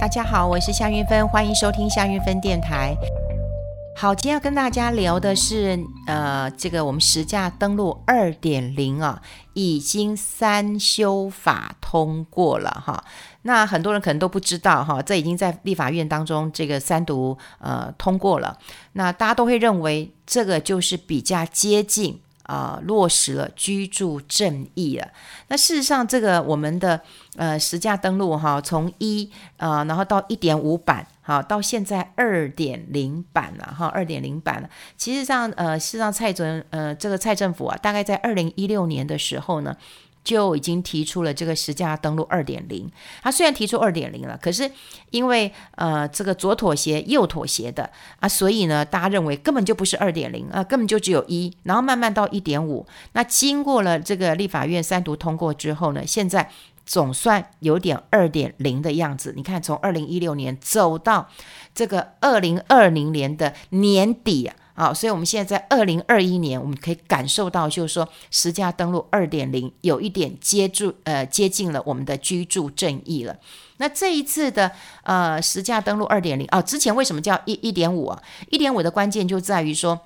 大家好，我是夏云芬，欢迎收听夏云芬电台。好，今天要跟大家聊的是，呃，这个我们实价登录二点零啊，已经三修法通过了哈。那很多人可能都不知道哈，这已经在立法院当中这个三读呃通过了。那大家都会认为这个就是比较接近。啊、落实了居住正义了。那事实上，这个我们的呃实价登录哈，从一呃，然后到一点五版，好，到现在二点零版了哈，二点零版了。其实上呃，事实上蔡主任呃，这个蔡政府啊，大概在二零一六年的时候呢。就已经提出了这个实价登录二点零，他虽然提出二点零了，可是因为呃这个左妥协右妥协的啊，所以呢大家认为根本就不是二点零啊，根本就只有一，然后慢慢到一点五，那经过了这个立法院三读通过之后呢，现在总算有点二点零的样子。你看，从二零一六年走到这个二零二零年的年底啊。啊，所以我们现在在二零二一年，我们可以感受到，就是说实价登录二点零有一点接住呃接近了我们的居住正义了。那这一次的呃实价登录二点零哦，之前为什么叫一一点五啊？一点五的关键就在于说。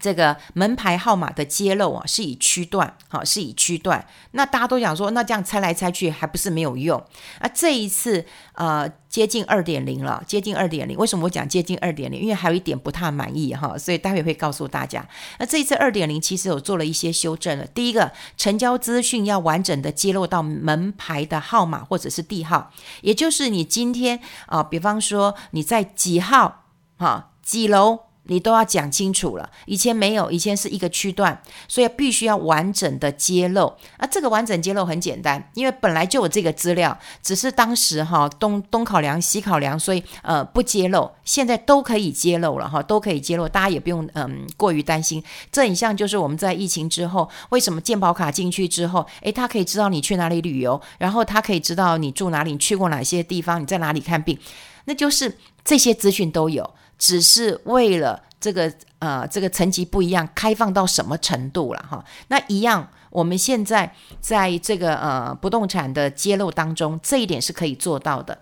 这个门牌号码的揭露啊，是以区段，好，是以区段。那大家都想说，那这样猜来猜去，还不是没有用？啊，这一次呃，接近二点零了，接近二点零。为什么我讲接近二点零？因为还有一点不太满意哈，所以待会会告诉大家。那这一次二点零其实有做了一些修正了。第一个，成交资讯要完整的揭露到门牌的号码或者是地号，也就是你今天啊，比方说你在几号，哈，几楼。你都要讲清楚了，以前没有，以前是一个区段，所以必须要完整的揭露。啊，这个完整揭露很简单，因为本来就有这个资料，只是当时哈东东考量西考量，所以呃不揭露，现在都可以揭露了哈，都可以揭露，大家也不用嗯过于担心。这很像就是我们在疫情之后，为什么健保卡进去之后，诶，他可以知道你去哪里旅游，然后他可以知道你住哪里，你去过哪些地方，你在哪里看病，那就是这些资讯都有。只是为了这个呃，这个层级不一样，开放到什么程度了哈？那一样，我们现在在这个呃不动产的揭露当中，这一点是可以做到的。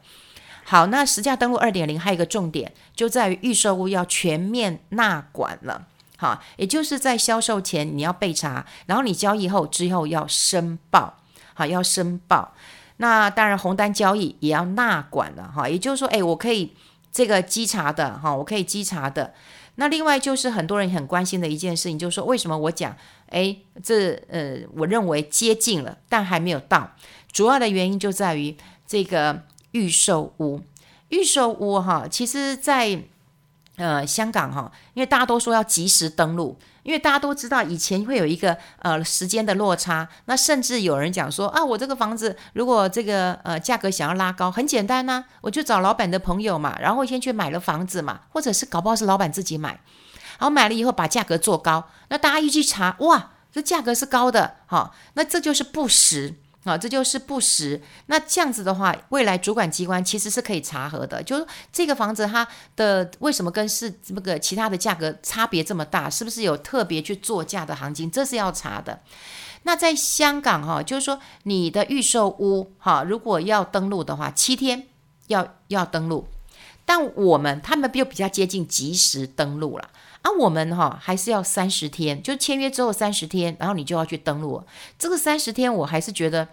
好，那实价登录二点零还有一个重点，就在于预售屋要全面纳管了。哈，也就是在销售前你要备查，然后你交易后之后要申报，好，要申报。那当然红单交易也要纳管了哈，也就是说，哎，我可以。这个稽查的哈，我可以稽查的。那另外就是很多人很关心的一件事情，就是说为什么我讲，哎，这呃，我认为接近了，但还没有到。主要的原因就在于这个预售屋，预售屋哈，其实在呃香港哈，因为大家都说要及时登录。因为大家都知道，以前会有一个呃时间的落差，那甚至有人讲说啊，我这个房子如果这个呃价格想要拉高，很简单呐，我就找老板的朋友嘛，然后先去买了房子嘛，或者是搞不好是老板自己买，然后买了以后把价格做高，那大家一去查，哇，这价格是高的，好，那这就是不实。啊，这就是不实。那这样子的话，未来主管机关其实是可以查核的。就是这个房子它的为什么跟是那个其他的价格差别这么大？是不是有特别去作价的行情？这是要查的。那在香港哈，就是说你的预售屋哈，如果要登录的话，七天要要登录。但我们他们又比较接近及时登录了。啊，我们哈还是要三十天，就签约之后三十天，然后你就要去登录。这个三十天我还是觉得，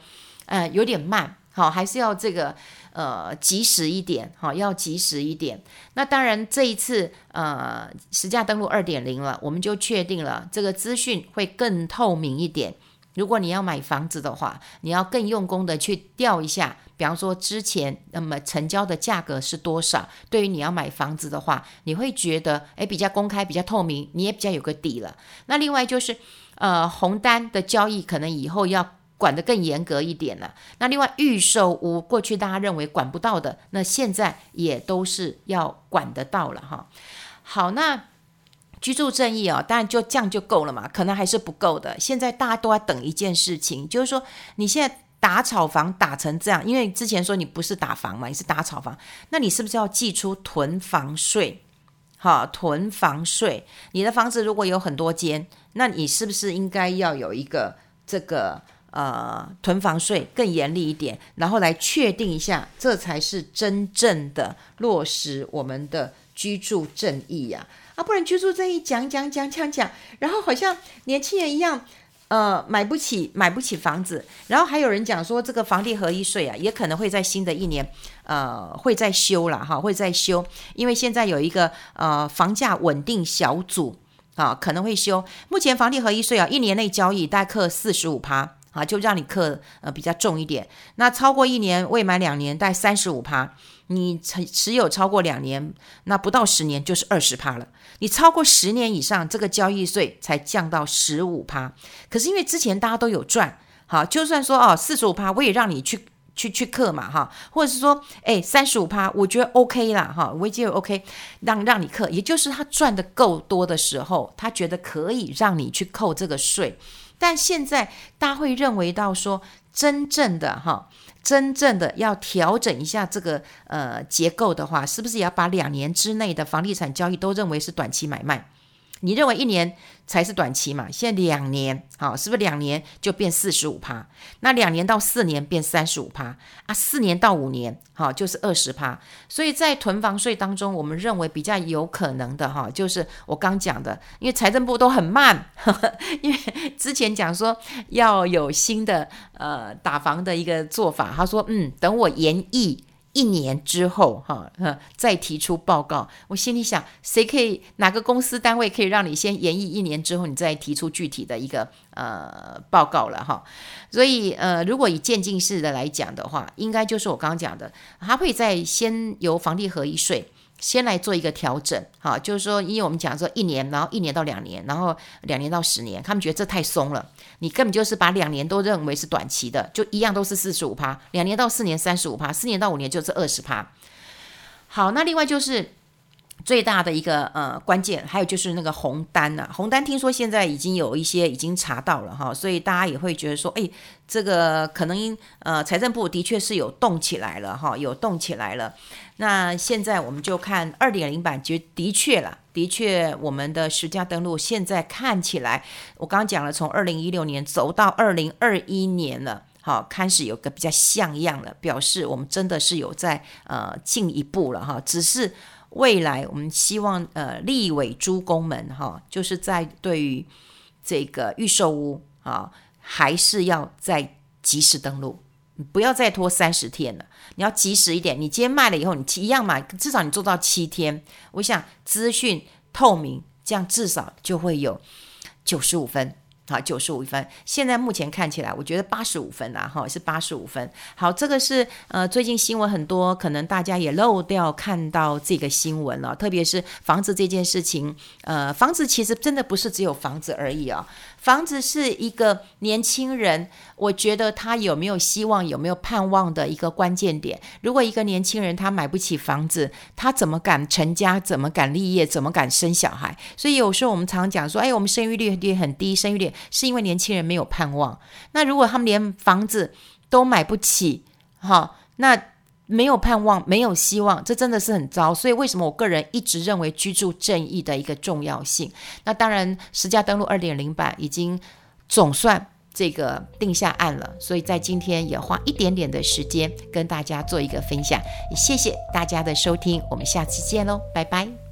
呃，有点慢，好，还是要这个呃及时一点，好，要及时一点。那当然这一次呃实价登录二点零了，我们就确定了这个资讯会更透明一点。如果你要买房子的话，你要更用功的去调一下，比方说之前那么成交的价格是多少？对于你要买房子的话，你会觉得诶比较公开、比较透明，你也比较有个底了。那另外就是呃红单的交易，可能以后要管得更严格一点了。那另外预售屋，过去大家认为管不到的，那现在也都是要管得到了哈。好，那。居住正义哦，当然就这样就够了嘛，可能还是不够的。现在大家都在等一件事情，就是说你现在打炒房打成这样，因为之前说你不是打房嘛，你是打炒房，那你是不是要寄出囤房税？好，囤房税，你的房子如果有很多间，那你是不是应该要有一个这个呃囤房税更严厉一点，然后来确定一下，这才是真正的落实我们的居住正义呀！啊不然居住正义讲讲讲讲讲，然后好像年轻人一样。呃，买不起，买不起房子，然后还有人讲说，这个房地合一税啊，也可能会在新的一年，呃，会再修了哈，会再修，因为现在有一个呃房价稳定小组啊，可能会修。目前房地合一税啊，一年内交易大概四十五趴啊，就让你课呃比较重一点。那超过一年未满两年，大概三十五趴。你持持有超过两年，那不到十年就是二十趴了。你超过十年以上，这个交易税才降到十五趴。可是因为之前大家都有赚，好，就算说哦四十五趴，我也让你去去去课嘛哈，或者是说哎三十五趴，我觉得 OK 啦哈，我觉得 OK，让让你课，也就是他赚的够多的时候，他觉得可以让你去扣这个税。但现在大家会认为到说，真正的哈。真正的要调整一下这个呃结构的话，是不是也要把两年之内的房地产交易都认为是短期买卖？你认为一年才是短期嘛？现在两年，好，是不是两年就变四十五趴？那两年到四年变三十五趴啊？四年到五年，好，就是二十趴。所以在囤房税当中，我们认为比较有可能的哈，就是我刚讲的，因为财政部都很慢，呵呵，因为之前讲说要有新的呃打房的一个做法，他说嗯，等我研议。一年之后，哈，再提出报告。我心里想，谁可以？哪个公司单位可以让你先延议一年之后，你再提出具体的一个呃报告了哈？所以呃，如果以渐进式的来讲的话，应该就是我刚刚讲的，他会在先由房地合一税。先来做一个调整，哈，就是说，因为我们讲说一年，然后一年到两年，然后两年到十年，他们觉得这太松了，你根本就是把两年都认为是短期的，就一样都是四十五趴，两年到四年三十五趴，四年到五年就是二十趴。好，那另外就是。最大的一个呃关键，还有就是那个红单呐、红单听说现在已经有一些已经查到了哈，所以大家也会觉得说，哎，这个可能因呃财政部的确是有动起来了哈，有动起来了。那现在我们就看二点零版，就的确了，的确我们的实价登录现在看起来，我刚刚讲了，从二零一六年走到二零二一年了，好，开始有个比较像样了，表示我们真的是有在呃进一步了哈，只是。未来我们希望呃立委诸公们哈，就是在对于这个预售屋啊，还是要再及时登录，不要再拖三十天了。你要及时一点，你今天卖了以后，你一样嘛，至少你做到七天。我想资讯透明，这样至少就会有九十五分。好，九十五分。现在目前看起来，我觉得八十五分啦，哈，是八十五分。好，这个是呃，最近新闻很多，可能大家也漏掉看到这个新闻了，特别是房子这件事情。呃，房子其实真的不是只有房子而已啊。房子是一个年轻人，我觉得他有没有希望、有没有盼望的一个关键点。如果一个年轻人他买不起房子，他怎么敢成家？怎么敢立业？怎么敢生小孩？所以有时候我们常讲说，哎，我们生育率很低，生育率是因为年轻人没有盼望。那如果他们连房子都买不起，哈，那。没有盼望，没有希望，这真的是很糟。所以为什么我个人一直认为居住正义的一个重要性？那当然，实价登录二点零版已经总算这个定下案了。所以在今天也花一点点的时间跟大家做一个分享。也谢谢大家的收听，我们下期见喽，拜拜。